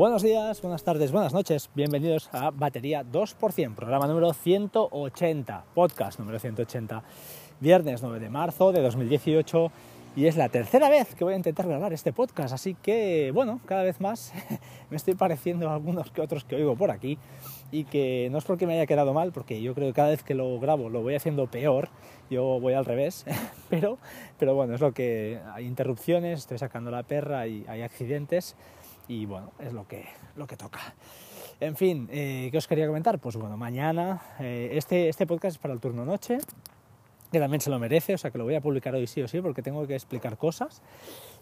Buenos días, buenas tardes, buenas noches. Bienvenidos a Batería 2%, programa número 180, podcast número 180, viernes 9 de marzo de 2018 y es la tercera vez que voy a intentar grabar este podcast, así que bueno, cada vez más me estoy pareciendo a algunos que otros que oigo por aquí. Y que no es porque me haya quedado mal, porque yo creo que cada vez que lo grabo lo voy haciendo peor, yo voy al revés, pero, pero bueno, es lo que hay interrupciones, estoy sacando la perra y hay accidentes y bueno, es lo que, lo que toca. En fin, eh, ¿qué os quería comentar? Pues bueno, mañana, eh, este, este podcast es para el turno noche, que también se lo merece, o sea que lo voy a publicar hoy sí o sí porque tengo que explicar cosas.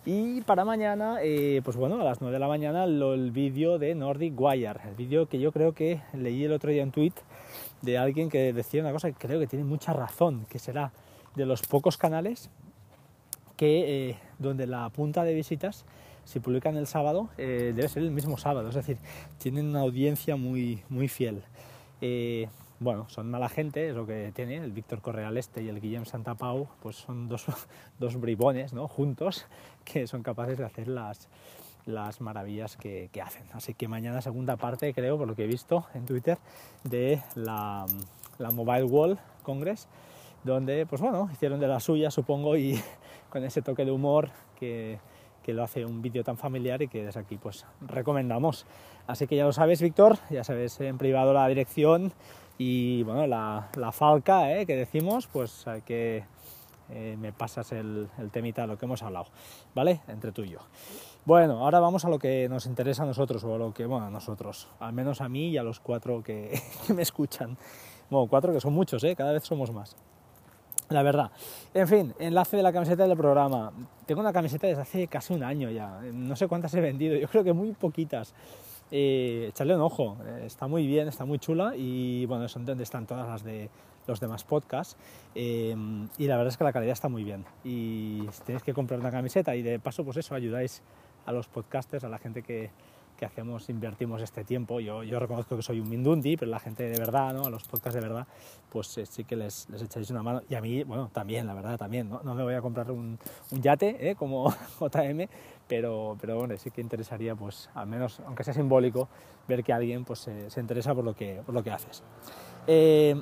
Y para mañana, eh, pues bueno, a las 9 de la mañana el vídeo de Nordic Wire, el vídeo que yo creo que leí el otro día en tweet de alguien que decía una cosa que creo que tiene mucha razón, que será de los pocos canales que donde la punta de visitas si publican el sábado, eh, debe ser el mismo sábado, es decir, tienen una audiencia muy, muy fiel. Eh, bueno, son mala gente, es lo que tiene, el Víctor Correal Este y el Guillem Santapau, pues son dos, dos bribones, ¿no? Juntos, que son capaces de hacer las, las maravillas que, que, hacen. Así que mañana segunda parte, creo, por lo que he visto en Twitter, de la, la Mobile World Congress, donde, pues bueno, hicieron de la suya, supongo, y con ese toque de humor que que lo hace un vídeo tan familiar y que desde aquí pues recomendamos. Así que ya lo sabes, Víctor, ya sabes en privado la dirección y bueno, la, la falca ¿eh? que decimos, pues que eh, me pasas el, el temita lo que hemos hablado, ¿vale? Entre tú y yo. Bueno, ahora vamos a lo que nos interesa a nosotros, o a lo que, bueno, a nosotros, al menos a mí y a los cuatro que, que me escuchan. Bueno, cuatro que son muchos, ¿eh? cada vez somos más la verdad. En fin, enlace de la camiseta del programa. Tengo una camiseta desde hace casi un año ya. No sé cuántas he vendido, yo creo que muy poquitas. Eh, echarle un ojo, eh, está muy bien, está muy chula y bueno, son donde están todas las de los demás podcasts eh, y la verdad es que la calidad está muy bien y tenéis que comprar una camiseta y de paso pues eso ayudáis a los podcasters, a la gente que, que hacemos, invertimos este tiempo. Yo, yo reconozco que soy un mindundi, pero la gente de verdad, ¿no? a los podcasts de verdad, pues eh, sí que les, les, echáis una mano. Y a mí, bueno, también, la verdad, también. No, no me voy a comprar un, yate ¿eh? como JM, pero, pero bueno, sí que interesaría, pues al menos, aunque sea simbólico, ver que alguien pues, se, se interesa por lo que, por lo que haces. Eh,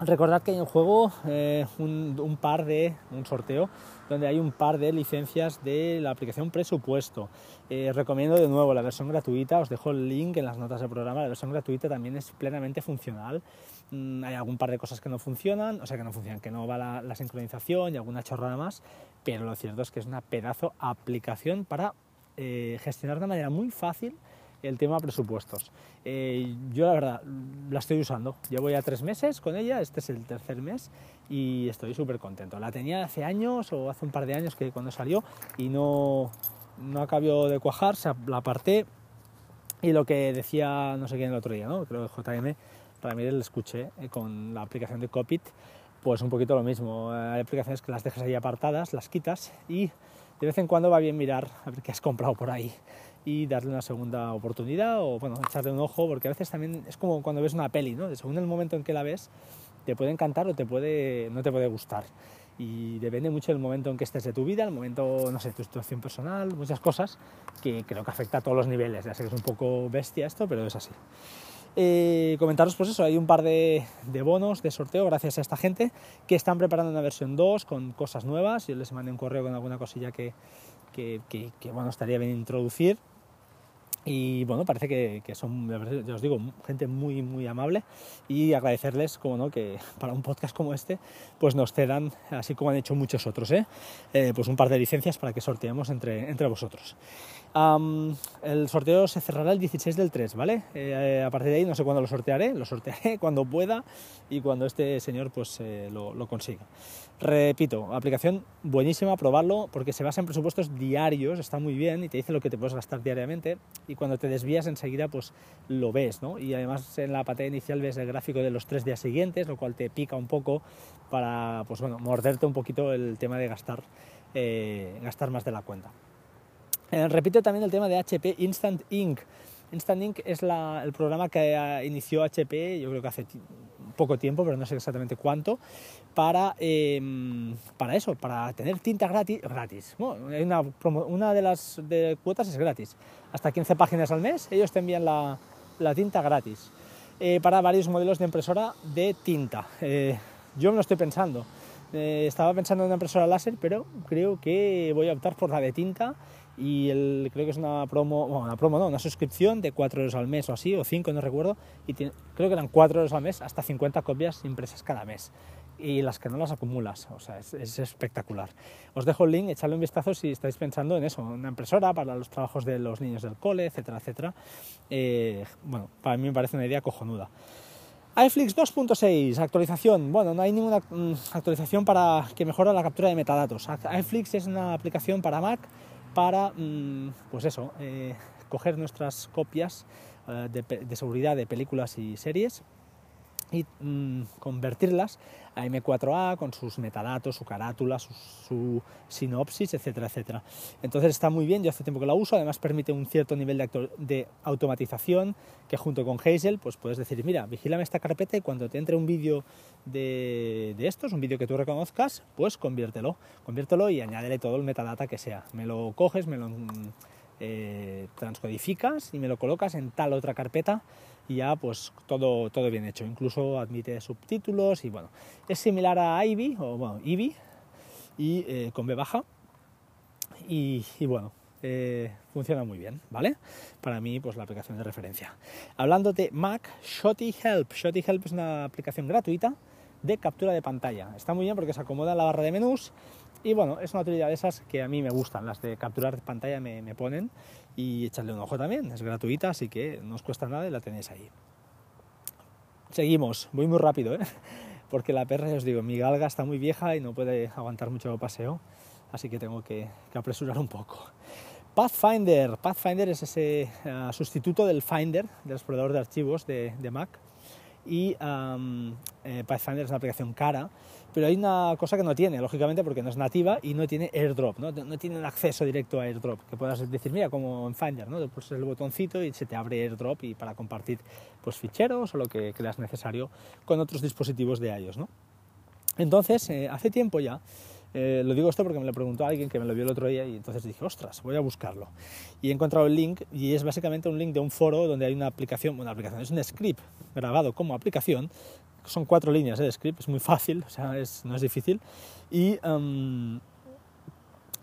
Recordad que hay en juego eh, un, par de, un sorteo, donde hay un par de licencias de la aplicación Presupuesto. Eh, recomiendo de nuevo la versión gratuita, os dejo el link en las notas del programa, la versión gratuita también es plenamente funcional. Mm, hay algún par de cosas que no funcionan, o sea que no funcionan, que no va la, sincronización y alguna chorrada más, pero lo cierto es que es una pedazo aplicación para eh, gestionar de manera muy fácil el tema presupuestos. Eh, yo la verdad la estoy usando, llevo ya tres meses con ella, este es el tercer mes y estoy súper contento. La tenía hace años o hace un par de años que cuando salió y no, no acabó de cuajar, se la aparté y lo que decía no sé quién el otro día, ¿no? creo que JM Ramírez le escuché eh, con la aplicación de Copit, pues un poquito lo mismo. Hay aplicaciones que las dejas ahí apartadas, las quitas y de vez en cuando va bien mirar a ver qué has comprado por ahí y darle una segunda oportunidad o bueno, echarle un ojo, porque a veces también es como cuando ves una peli, ¿no? Según el momento en que la ves, te puede encantar o te puede, no te puede gustar. Y depende mucho del momento en que estés de tu vida, el momento, no sé, tu situación personal, muchas cosas que creo que afecta a todos los niveles. Ya sé que es un poco bestia esto, pero es así. Eh, comentaros pues eso, hay un par de, de, bonos de sorteo gracias a esta gente que están preparando una versión 2 con cosas nuevas. Yo les mandé un correo con alguna cosilla que, que, que, que bueno, estaría bien introducir y bueno, parece que, que, son, ya os digo, gente muy, muy amable y agradecerles, como no, que para un podcast como este, pues nos cedan, así como han hecho muchos otros, ¿eh? Eh, pues un par de licencias para que sorteemos entre, entre vosotros. Um, el sorteo se cerrará el 16 del 3, ¿vale? Eh, a partir de ahí no sé cuándo lo sortearé, lo sortearé cuando pueda y cuando este señor pues eh, lo, lo, consiga. Repito, aplicación buenísima, probarlo porque se basa en presupuestos diarios, está muy bien y te dice lo que te puedes gastar diariamente y cuando te desvías enseguida pues lo ves, ¿no? Y además en la pantalla inicial ves el gráfico de los tres días siguientes, lo cual te pica un poco para, pues bueno, morderte un poquito el tema de gastar, eh, gastar más de la cuenta. Eh, repito también el tema de HP Instant Ink. Instant Ink es la, el programa que inició HP, yo creo que hace poco tiempo, pero no sé exactamente cuánto, para, em, para eso, para tener tinta gratis. gratis. una, de las cuotas es gratis. Hasta 15 páginas al mes, ellos te envían la, la tinta gratis. Eh, para varios modelos de impresora de tinta. Eh, yo me lo estoy pensando. Eh, estaba pensando en una impresora láser, pero creo que voy a optar por la de tinta y el, creo que es una promo, bueno, una promo no, una suscripción de 4 euros al mes o así, o 5, no recuerdo, y creo que eran 4 euros al mes, hasta 50 copias impresas cada mes. Y las que no las acumulas, o sea, es, espectacular. Os dejo el link, echadle un vistazo si estáis pensando en eso, una impresora para los trabajos de los niños del cole, etcétera, etcétera. Eh, bueno, para mí me parece una idea cojonuda iFlix 2.6, actualización. Bueno, no hay ninguna mm, actualización para que mejora la captura de metadatos. iFlix es una aplicación para Mac para, mm, pues eso, eh, coger nuestras copias eh, de seguridad de películas y series y mm, convertirlas a M4A con sus metadatos, su carátula, su, sinopsis, etcétera, etcétera. Entonces está muy bien, yo hace tiempo que la uso, además permite un cierto nivel de, automatización que junto con Hazel pues puedes decir, mira, vigílame esta carpeta y cuando te entre un vídeo de, de, estos, un vídeo que tú reconozcas, pues conviértelo, conviértelo y añádele todo el metadata que sea. Me lo coges, me lo eh, transcodificas y me lo colocas en tal otra carpeta y ya pues todo, todo bien hecho. Incluso admite subtítulos y bueno, es similar a Ivy o bueno, Ivy y eh, con B baja y, bueno, eh, funciona muy bien, ¿vale? Para mí, pues la aplicación de referencia. Hablando de Mac, Shotty Help. Shotty Help es una aplicación gratuita de captura de pantalla. Está muy bien porque se acomoda en la barra de menús y bueno, es una utilidad de esas que a mí me gustan, las de capturar pantalla me, ponen y echarle un ojo también, es gratuita, así que no os cuesta nada y la tenéis ahí. Seguimos, voy muy rápido, ¿eh? porque la perra, os digo, mi galga está muy vieja y no puede aguantar mucho paseo, así que tengo que, apresurar un poco. Pathfinder, Pathfinder es ese eh, sustituto del Finder, del explorador de archivos de, de Mac, y eh, Pathfinder es una aplicación cara, pero hay una cosa que no tiene, lógicamente, porque no es nativa y no tiene airdrop, no, no tiene acceso directo a airdrop, que puedas decir, mira, como en Finder, ¿no? pulsas el botoncito y se te abre airdrop y para compartir pues, ficheros o lo que creas necesario con otros dispositivos de iOS. ¿no? Entonces, eh, hace tiempo ya, eh, lo digo esto porque me lo preguntó alguien que me lo vio el otro día y entonces dije, ostras, voy a buscarlo. Y he encontrado el link y es básicamente un link de un foro donde hay una aplicación, una aplicación, es un script grabado como aplicación, son cuatro líneas de script, es muy fácil, o sea, es, no es difícil. Y um,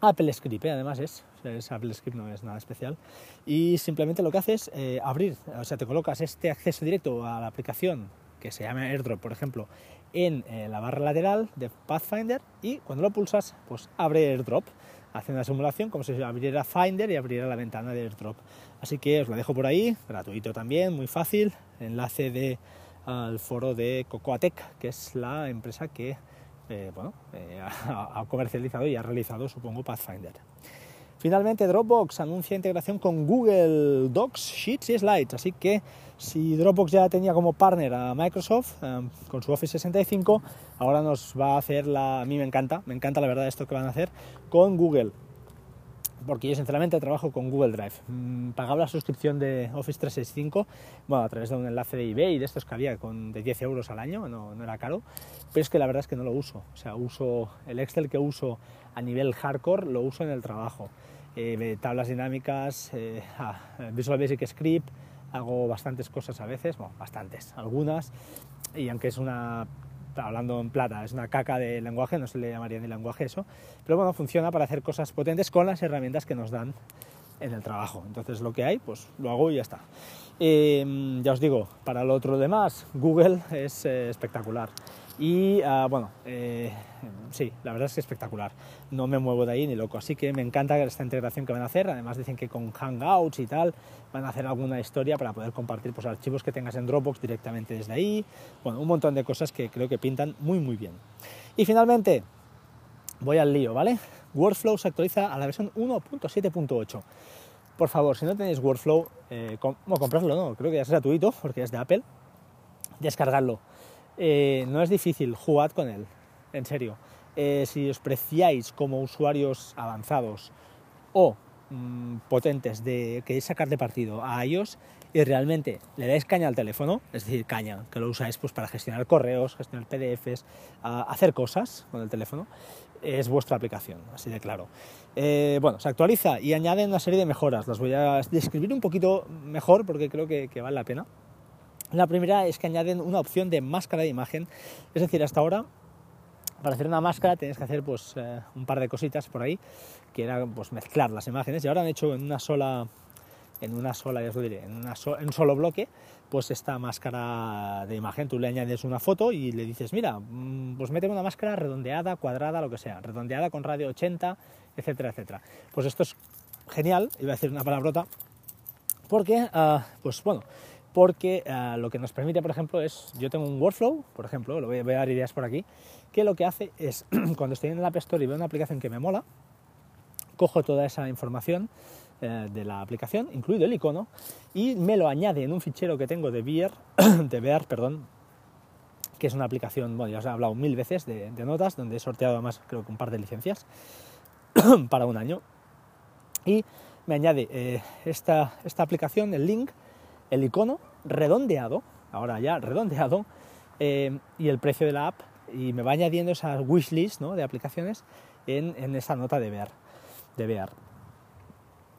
Apple Script, ¿eh? además es, es, Apple Script, no es nada especial. Y simplemente lo que hace es eh, abrir, o sea, te colocas este acceso directo a la aplicación que se llama AirDrop, por ejemplo, en eh, la barra lateral de Pathfinder y cuando lo pulsas, pues abre AirDrop. Hace una simulación como si abriera Finder y abriera la ventana de AirDrop. Así que os lo dejo por ahí, gratuito también, muy fácil. Enlace de, al foro de Cocoatec, que es la empresa que eh, bueno, eh, ha comercializado y ha realizado, supongo, Pathfinder. Finalmente, Dropbox anuncia integración con Google Docs, Sheets y Slides, así que si Dropbox ya tenía como partner a Microsoft em, con su Office 65, ahora nos va a hacer la... A mí me encanta, me encanta la verdad esto que van a hacer con Google. Porque yo sinceramente trabajo con Google Drive. Mm, pagaba la suscripción de Office 365, bueno, a través de un enlace de eBay, de estos que había con, de 10 euros al año, no, no era caro, pero es que la verdad es que no lo uso. O sea, uso el Excel que uso a nivel hardcore, lo uso en el trabajo. Eh, tablas dinámicas, eh, Visual Basic Script, hago bastantes cosas a veces, bueno, bastantes, algunas, y aunque es una, hablando en plata, es una caca de lenguaje, no se le llamaría ni lenguaje eso, pero bueno, funciona para hacer cosas potentes con las herramientas que nos dan en el trabajo. Entonces lo que hay, pues lo hago y ya está. Eh, ya os digo, para lo otro demás, Google es espectacular. Y ah, bueno, eh, sí, la verdad es que espectacular. No me muevo de ahí ni loco. Así que me encanta esta integración que van a hacer. Además dicen que con Hangouts y tal van a hacer alguna historia para poder compartir pues, archivos que tengas en Dropbox directamente desde ahí. Bueno, un montón de cosas que creo que pintan muy muy bien. Y finalmente, voy al lío, ¿vale? Workflow se actualiza a la versión 1.7.8. Por favor, si no tenéis Workflow, eh, comprarlo, no, creo que ya es gratuito porque es de Apple, descargarlo eh, no es difícil, jugad con él, en serio. Eh, si os preciáis como usuarios avanzados o mm, potentes de queréis sacar de partido a iOS, y realmente le dais caña al teléfono, es decir, caña, que lo usáis pues, para gestionar correos, gestionar PDFs, hacer cosas con el teléfono, es vuestra aplicación, así de claro. Eh, bueno, se actualiza y añade una serie de mejoras, las voy a describir un poquito mejor porque creo que vale la pena. La primera es que añaden una opción de máscara de imagen, es decir, hasta ahora para hacer una máscara tienes que hacer pues eh, un par de cositas por ahí, que era pues mezclar las imágenes. Y ahora han hecho en una sola en una sola, ya os lo diré, en, un solo bloque, pues esta máscara de imagen, tú le añades una foto y le dices, mira, mm, pues méteme una máscara redondeada, cuadrada, lo que sea, redondeada con radio 80, etcétera, etcétera. Pues esto es genial, iba a decir una palabrota, porque, ah, pues bueno, porque ah, lo que nos permite, por ejemplo, es, yo tengo un workflow, por ejemplo, lo voy, a dar ideas por aquí, que lo que hace es, cuando estoy en el App Store y veo una aplicación que me mola, cojo toda esa información eh, de la aplicación, incluido el icono, y me lo añade en un fichero que tengo de Bear, de Bear, perdón, que es una aplicación, bueno, ya os he hablado mil veces de, notas, donde he sorteado además creo que un par de licencias para un año. Y me añade eh, esta, esta aplicación, el link, el icono redondeado, ahora ya redondeado, eh, y el precio de la app, y me va añadiendo esa wishlist ¿no? de aplicaciones en, en, esa nota de ver, de.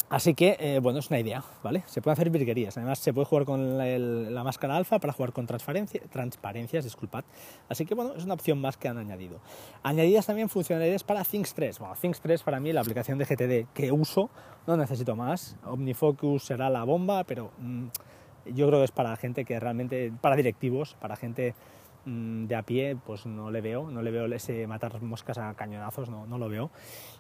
Así que, eh, bueno, es una idea, ¿vale? Se pueden hacer virguerías. Además, se puede jugar con la, máscara alfa para jugar con transparencias, disculpad. Así que, bueno, es una opción más que han añadido. Añadidas también funcionalidades para Things 3. Bueno, Things 3 para mí, la aplicación de GTD que uso, no necesito más. OmniFocus será la bomba, pero... Mm, yo creo que es para gente que realmente, para directivos, para gente mm, de a pie, pues no le veo, no le veo ese matar moscas a cañonazos, no, no lo veo.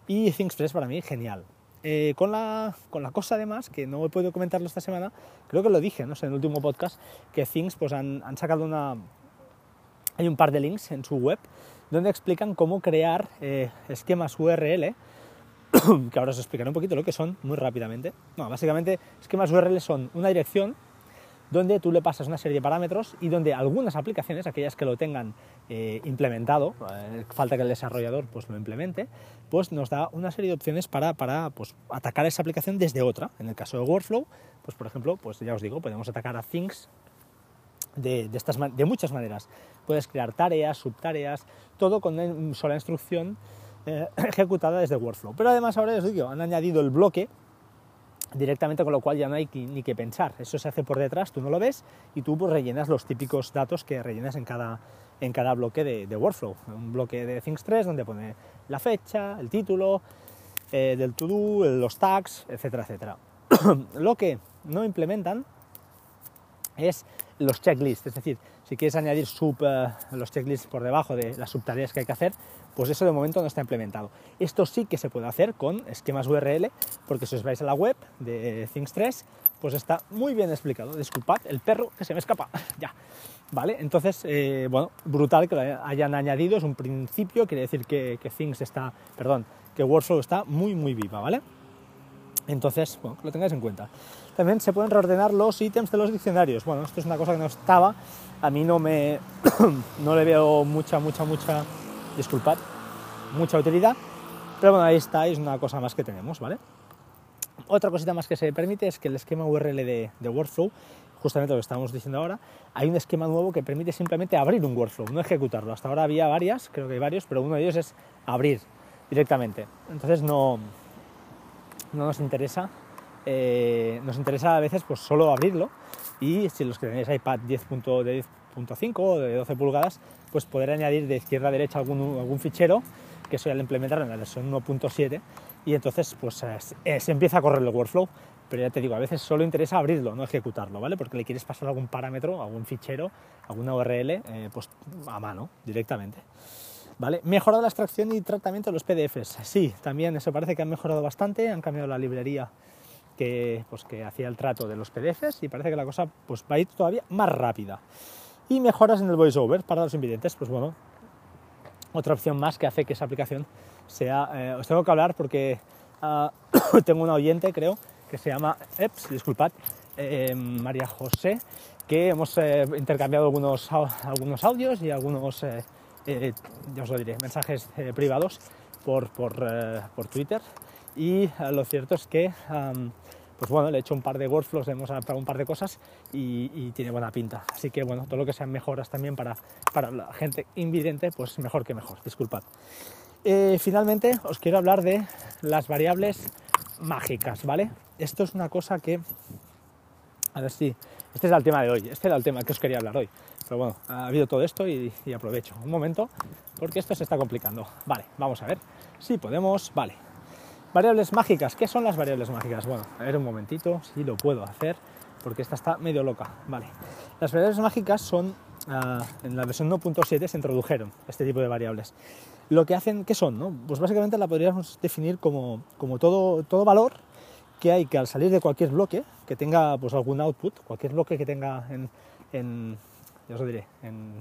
Y 3 para mí, genial. Eh, con, la, con la cosa además, que no he podido comentarlo esta semana, creo que lo dije, no sé, en el último podcast, que Things pues han, han sacado una... Hay un par de links en su web donde explican cómo crear eh, esquemas URL que ahora os explicaré un poquito lo que son muy rápidamente. No, básicamente esquemas URL son una dirección donde tú le pasas una serie de parámetros y donde algunas aplicaciones, aquellas que lo tengan eh, implementado, eh, falta que el desarrollador pues, lo implemente, pues nos da una serie de opciones para, para pues, atacar esa aplicación desde otra. En el caso de Workflow, pues por ejemplo, pues ya os digo, podemos atacar a Things de, estas, de muchas maneras. Puedes crear tareas, subtareas, todo con una sola instrucción eh, ejecutada desde Workflow. Pero además ahora os digo, han añadido el bloque directamente, con lo cual ya no hay ni que pensar. Eso se hace por detrás, tú no lo ves y tú pues, rellenas los típicos datos que rellenas en cada, en cada bloque de, workflow. Un bloque de Things 3 donde pone la fecha, el título eh, del to-do, los tags, etcétera, etcétera. lo que no implementan es los checklists, es decir, si quieres añadir sub, eh, los checklists por debajo de las subtareas que hay que hacer, pues eso de momento no está implementado. Esto sí que se puede hacer con esquemas URL, porque si os vais a la web de Things 3, pues está muy bien explicado. Disculpad, el perro que se me escapa. ya. ¿Vale? Entonces, eh, bueno, brutal que lo hayan añadido, es un principio, quiere decir que, que Things está, perdón, que Workflow está muy, muy viva, ¿vale? Entonces, bueno, que lo tengáis en cuenta. También se pueden reordenar los ítems de los diccionarios. Bueno, esto es una cosa que no estaba, a mí no me, no le veo mucha, mucha, mucha, disculpad, mucha utilidad, pero bueno, ahí está, es una cosa más que tenemos, ¿vale? Otra cosita más que se permite es que el esquema URL de, Workflow, justamente lo que estábamos diciendo ahora, hay un esquema nuevo que permite simplemente abrir un Workflow, no ejecutarlo. Hasta ahora había varias, creo que hay varios, pero uno de ellos es abrir directamente. Entonces no, no nos interesa. Eh, nos interesa a veces pues solo abrirlo y si los que tenéis iPad 10.5 o de 12 pulgadas, pues poder añadir de izquierda a derecha algún, algún fichero, que eso ya lo implementaron en la versión 1.7 y entonces pues eh, se empieza a correr el workflow. Pero ya te digo, a veces solo interesa abrirlo, no ejecutarlo, ¿vale? Porque le quieres pasar algún parámetro, algún fichero, alguna URL, eh, pues a mano, directamente. ¿Vale? Mejorado la extracción y tratamiento de los PDFs. Sí, también eso parece que han mejorado bastante, han cambiado la librería que, pues, que hacía el trato de los PDFs y parece que la cosa pues, va a ir todavía más rápida. Y mejoras en el voiceover para los invidentes, pues bueno, otra opción más que hace que esa aplicación sea... Eh, os tengo que hablar porque ah, tengo una oyente, creo, que se llama Eps, disculpad, eh, María José, que hemos eh, intercambiado algunos, algunos audios y algunos eh, ya os lo diré, mensajes eh, privados por, por, eh, por, Twitter y lo cierto es que pues bueno, le he hecho un par de workflows, le hemos adaptado un par de cosas y, tiene buena pinta. Así que bueno, todo lo que sean mejoras también para, para la gente invidente, pues mejor que mejor, disculpad. Eh, finalmente os quiero hablar de las variables mágicas, ¿vale? Esto es una cosa que... A ver si... Este es el tema de hoy, este era el tema que os quería hablar hoy. Pero bueno, ha habido todo esto y, aprovecho un momento porque esto se está complicando. Vale, vamos a ver si podemos... Vale. Variables mágicas. ¿Qué son las variables mágicas? Bueno, a ver un momentito si lo puedo hacer porque esta está medio loca. Vale. Las variables mágicas son... Ah, en la versión 1.7 se introdujeron este tipo de variables lo que hacen, ¿qué son? Pues básicamente la podríamos definir como, como todo, todo valor que hay que al salir de cualquier bloque que tenga pues, algún output, cualquier bloque que tenga en, ya os diré, en,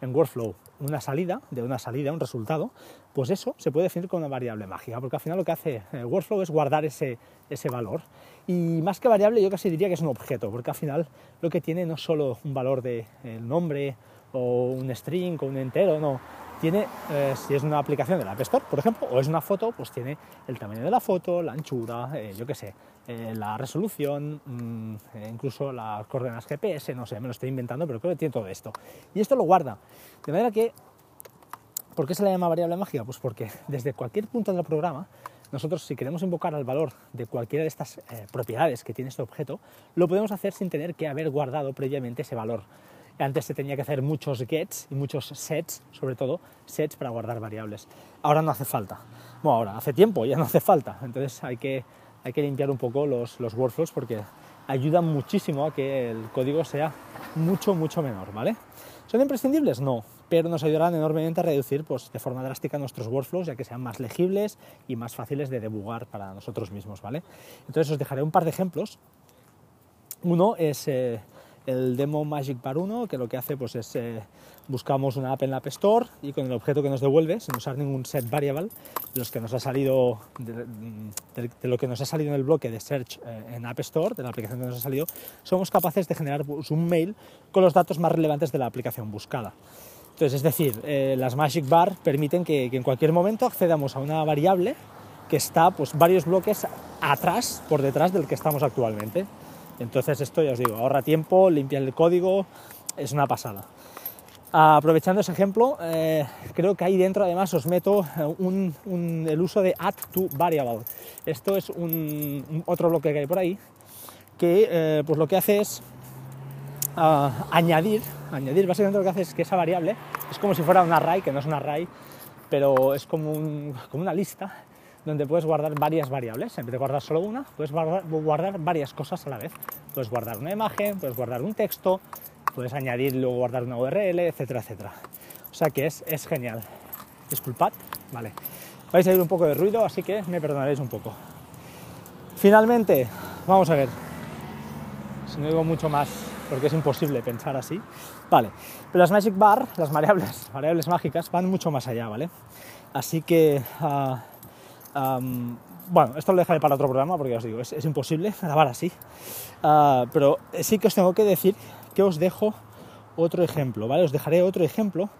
en Workflow una salida, de una salida, un resultado, pues eso se puede definir como una variable mágica, porque al final lo que hace el Workflow es guardar ese, ese valor. Y más que variable, yo casi diría que es un objeto, porque al final lo que tiene no es solo un valor de nombre o un string o un entero, no, tiene, eh, si es una aplicación de la App Store, por ejemplo, o es una foto, pues tiene el tamaño de la foto, la anchura, eh, yo qué sé, eh, la resolución, mm, incluso las coordenadas GPS, no sé, me lo estoy inventando, pero creo que tiene todo esto. Y esto lo guarda. De manera que, ¿por qué se le llama variable mágica? Pues porque desde cualquier punto del programa, nosotros si queremos invocar al valor de cualquiera de estas propiedades que tiene este objeto, lo podemos hacer sin tener que haber guardado previamente ese valor. Antes se tenía que hacer muchos gets y muchos sets, sobre todo sets para guardar variables. Ahora no hace falta. Bueno, ahora hace tiempo, ya no hace falta. Entonces hay que, hay que limpiar un poco los, los workflows porque ayudan muchísimo a que el código sea mucho, mucho menor, ¿vale? ¿Son imprescindibles? No, pero nos ayudarán enormemente a reducir pues, de forma drástica nuestros workflows, ya que sean más legibles y más fáciles de debugar para nosotros mismos, ¿vale? Entonces os dejaré un par de ejemplos. Uno es eh, el demo Magic Bar 1, que lo que hace pues, es eh, buscamos una app en la App Store y con el objeto que nos devuelve, sin usar ningún set variable, los que nos ha salido de, lo que nos ha salido en el bloque de search eh, en App Store, de la aplicación que nos ha salido, somos capaces de generar pues, un mail con los datos más relevantes de la aplicación buscada. Entonces, es decir, eh, las Magic Bar permiten que, que, en cualquier momento accedamos a una variable que está pues, varios bloques atrás, por detrás del que estamos actualmente. Entonces esto ya os digo, ahorra tiempo, limpia el código, es una pasada. Aprovechando ese ejemplo, eh, creo que ahí dentro además os meto eh, el uso de add to variable. Esto es un, otro bloque que hay por ahí que eh, pues lo que hace es ah, añadir, añadir básicamente lo que hace es que esa variable es como si fuera un array, que no es un array, pero es como, como una lista donde puedes guardar varias variables. En vez de guardar solo una, puedes guardar, varias cosas a la vez. Puedes guardar una imagen, puedes guardar un texto, puedes añadir luego guardar una URL, etcétera, etcétera. O sea que es, es genial. Disculpad, vale. Vais a oír un poco de ruido, así que me perdonaréis un poco. Finalmente, vamos a ver. Si no digo mucho más, porque es imposible pensar así. Vale, pero las Magic Bar, las variables, variables mágicas, van mucho más allá, ¿vale? Así que ah, bueno, esto lo dejaré para otro programa porque os digo, es, imposible grabar así. Ah, pero sí que os tengo que decir que os dejo otro ejemplo, ¿vale? Os dejaré otro ejemplo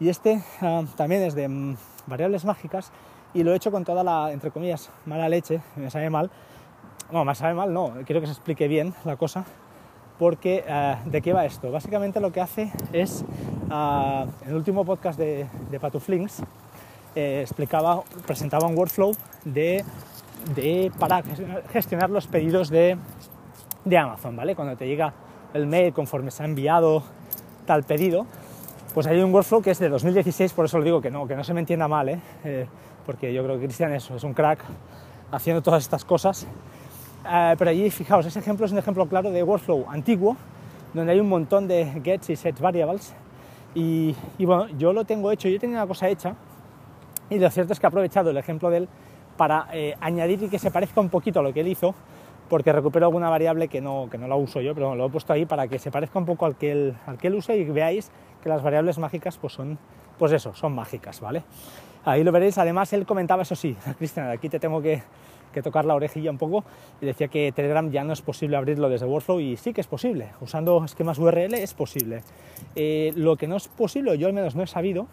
y este ah, también es de mm, variables mágicas y lo he hecho con toda la, entre comillas, mala leche, me sabe mal. No, me sabe mal, no, quiero que se explique bien la cosa porque ah, ¿de qué va esto? Básicamente lo que hace es, en el último podcast de, de Patuflinks, eh, explicaba, presentaba un workflow de, para gestionar los pedidos de, Amazon, ¿vale? Cuando te llega el mail conforme se ha enviado tal pedido, pues hay un workflow que es de 2016, por eso lo digo que no, que no se me entienda mal, ¿eh? Eh, porque yo creo que Cristian es, es un crack haciendo todas estas cosas. pero allí, fijaos, ese ejemplo es un ejemplo claro de workflow antiguo, donde hay un montón de gets y sets variables. Y, y bueno, yo lo tengo hecho, yo tenía una cosa hecha y lo cierto es que he aprovechado el ejemplo de él para eh, añadir y que se parezca un poquito a lo que él hizo, porque recupero alguna variable que no, que no la uso yo, pero lo he puesto ahí para que se parezca un poco al que él, al que él usa y veáis que las variables mágicas pues son, pues eso, son mágicas, ¿vale? Ahí lo veréis, además él comentaba eso sí, Cristian, aquí te tengo que, tocar la orejilla un poco y decía que Telegram ya no es posible abrirlo desde Workflow y sí que es posible, usando esquemas URL es posible. Eh, lo que no es posible, yo al menos no he sabido,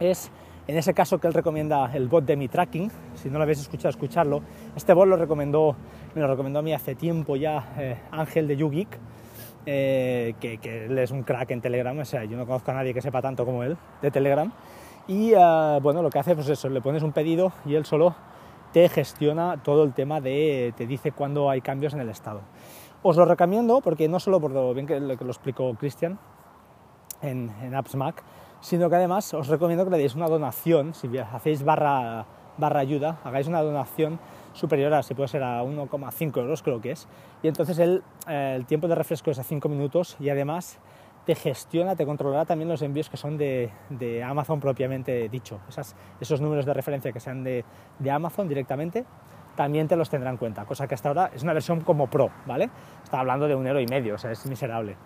es En ese caso que él recomienda el bot de mi tracking, si no lo habéis escuchado, escucharlo. Este bot lo recomendó, me lo recomendó a mí hace tiempo ya eh, Ángel de YouGeek, eh, que, que, él es un crack en Telegram, o sea, yo no conozco a nadie que sepa tanto como él de Telegram. Y eh, bueno, lo que hace pues eso, le pones un pedido y él solo te gestiona todo el tema de, te dice cuándo hay cambios en el estado. Os lo recomiendo porque no solo por lo bien que lo, que lo explicó Cristian en, en Apps Mac, sino que además os recomiendo que le deis una donación, si hacéis barra, barra ayuda, hagáis una donación superior a, si puede ser a 1,5 euros creo que es, y entonces el, eh, el tiempo de refresco es a 5 minutos y además te gestiona, te controlará también los envíos que son de, de Amazon propiamente dicho. Esas, esos números de referencia que sean de, de, Amazon directamente, también te los tendrá en cuenta, cosa que hasta ahora es una versión como Pro, ¿vale? Está hablando de un euro y medio, o sea, es miserable.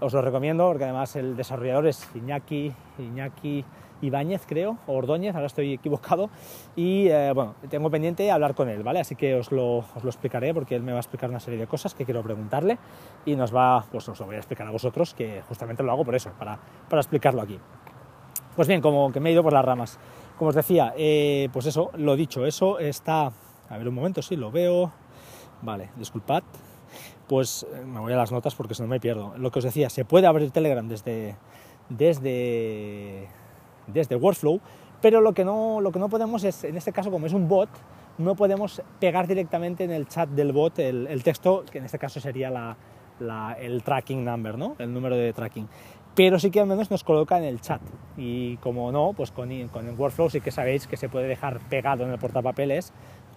Os lo recomiendo porque además el desarrollador es Iñaki, Iñaki Ibáñez, creo, o Ordóñez, ahora estoy equivocado, y eh, bueno, tengo pendiente hablar con él, ¿vale? Así que os lo, os lo, explicaré porque él me va a explicar una serie de cosas que quiero preguntarle y nos va, pues os lo voy a explicar a vosotros, que justamente lo hago por eso, para, para explicarlo aquí. Pues bien, como que me he ido por las ramas. Como os decía, eh, pues eso, lo dicho, eso está... A ver un momento, sí, lo veo. Vale, disculpad. Pues eh, me voy a las notas porque si no me pierdo. Lo que os decía, se puede abrir Telegram desde, desde, desde Workflow, pero lo que, no, lo que no podemos es, en este caso, como es un bot, no podemos pegar directamente en el chat del bot el, texto, que en este caso sería la, el tracking number, ¿no? el número de tracking. Pero sí que al menos nos coloca en el chat. Y como no, pues con, con el Workflow sí que sabéis que se puede dejar pegado en el portapapeles,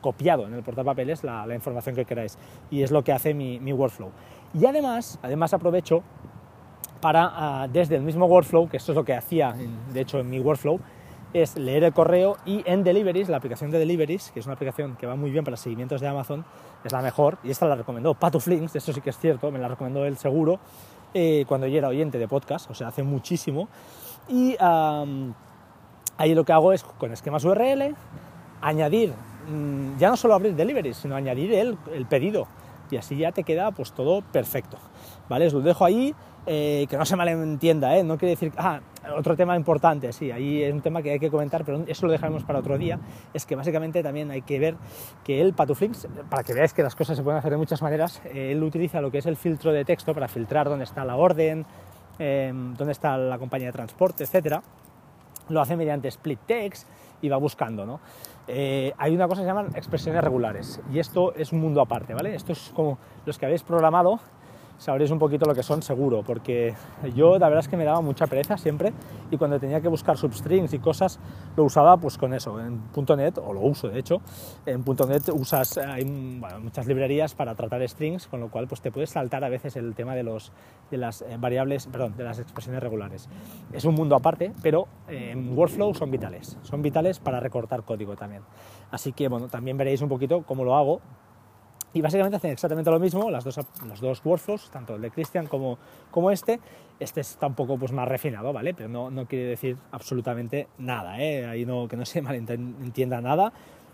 copiado en el portapapeles la, la información que queráis. Y es lo que hace mi, mi Workflow. Y además, además aprovecho para, uh, desde el mismo Workflow, que esto es lo que hacía, de hecho, en mi Workflow, es leer el correo y en Deliveries, la aplicación de Deliveries, que es una aplicación que va muy bien para seguimientos de Amazon, es la mejor, y esta la recomendó Patuflinks, eso sí que es cierto, me la recomendó él seguro, eh, cuando yo era oyente de podcast, o sea, hace muchísimo, y um, ahí lo que hago es, con esquemas URL, añadir, ya no solo abrir Deliveries, sino añadir el, pedido, y así ya te queda pues todo perfecto, ¿vale? Os lo dejo ahí, eh, que no se malentienda, ¿eh? no quiere decir... Ah, otro tema importante, sí, ahí es un tema que hay que comentar, pero eso lo dejaremos para otro día, es que básicamente también hay que ver que el Patuflix, para que veáis que las cosas se pueden hacer de muchas maneras, él utiliza lo que es el filtro de texto para filtrar dónde está la orden, eh, dónde está la compañía de transporte, etcétera. Lo hace mediante split text y va buscando, ¿no? Eh, hay una cosa que se llaman expresiones regulares y esto es un mundo aparte, ¿vale? Esto es como los que habéis programado sabréis un poquito lo que son seguro, porque yo la verdad es que me daba mucha pereza siempre y cuando tenía que buscar substrings y cosas lo usaba pues con eso, en .NET, o lo uso de hecho, en .NET usas, hay muchas librerías para tratar strings, con lo cual pues te puedes saltar a veces el tema de, los, de las eh, variables, perdón, de las expresiones regulares. Es un mundo aparte, pero eh, en Workflow son vitales, son vitales para recortar código también. Así que bueno, también veréis un poquito cómo lo hago, y básicamente hacen exactamente lo mismo, las dos, los dos workflows, tanto el de Christian como, como este. Este está un poco pues, más refinado, ¿vale? Pero no, no quiere decir absolutamente nada, ¿eh? Ahí no, que no se malentienda nada,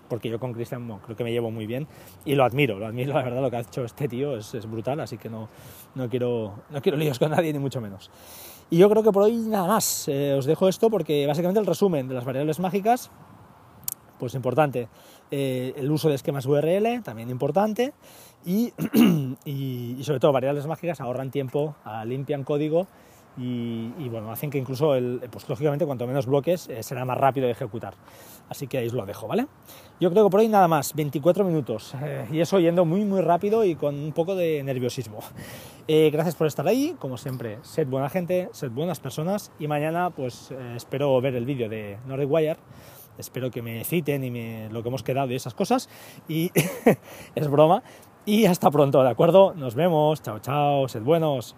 porque yo con Christian creo que me llevo muy bien y lo admiro, lo admiro, la verdad, lo que ha hecho este tío es, es brutal, así que no, no, quiero, no quiero líos con nadie, ni mucho menos. Y yo creo que por hoy nada más, eh, os dejo esto porque básicamente el resumen de las variables mágicas, pues importante, eh, el uso de esquemas URL, también importante, y, y, y, sobre todo variables mágicas ahorran tiempo, limpian código y, y, bueno, hacen que incluso, el, pues lógicamente, cuanto menos bloques, eh, será más rápido de ejecutar. Así que ahí os lo dejo, ¿vale? Yo creo que por hoy nada más, 24 minutos, eh, y eso yendo muy, muy rápido y con un poco de nerviosismo. Eh, gracias por estar ahí, como siempre, sed buena gente, sed buenas personas, y mañana pues eh, espero ver el vídeo de Nordic Wire espero que me citen y me, lo que hemos quedado y esas cosas. Y es broma. Y hasta pronto, ¿de acuerdo? Nos vemos. Chao, chao. Sed buenos.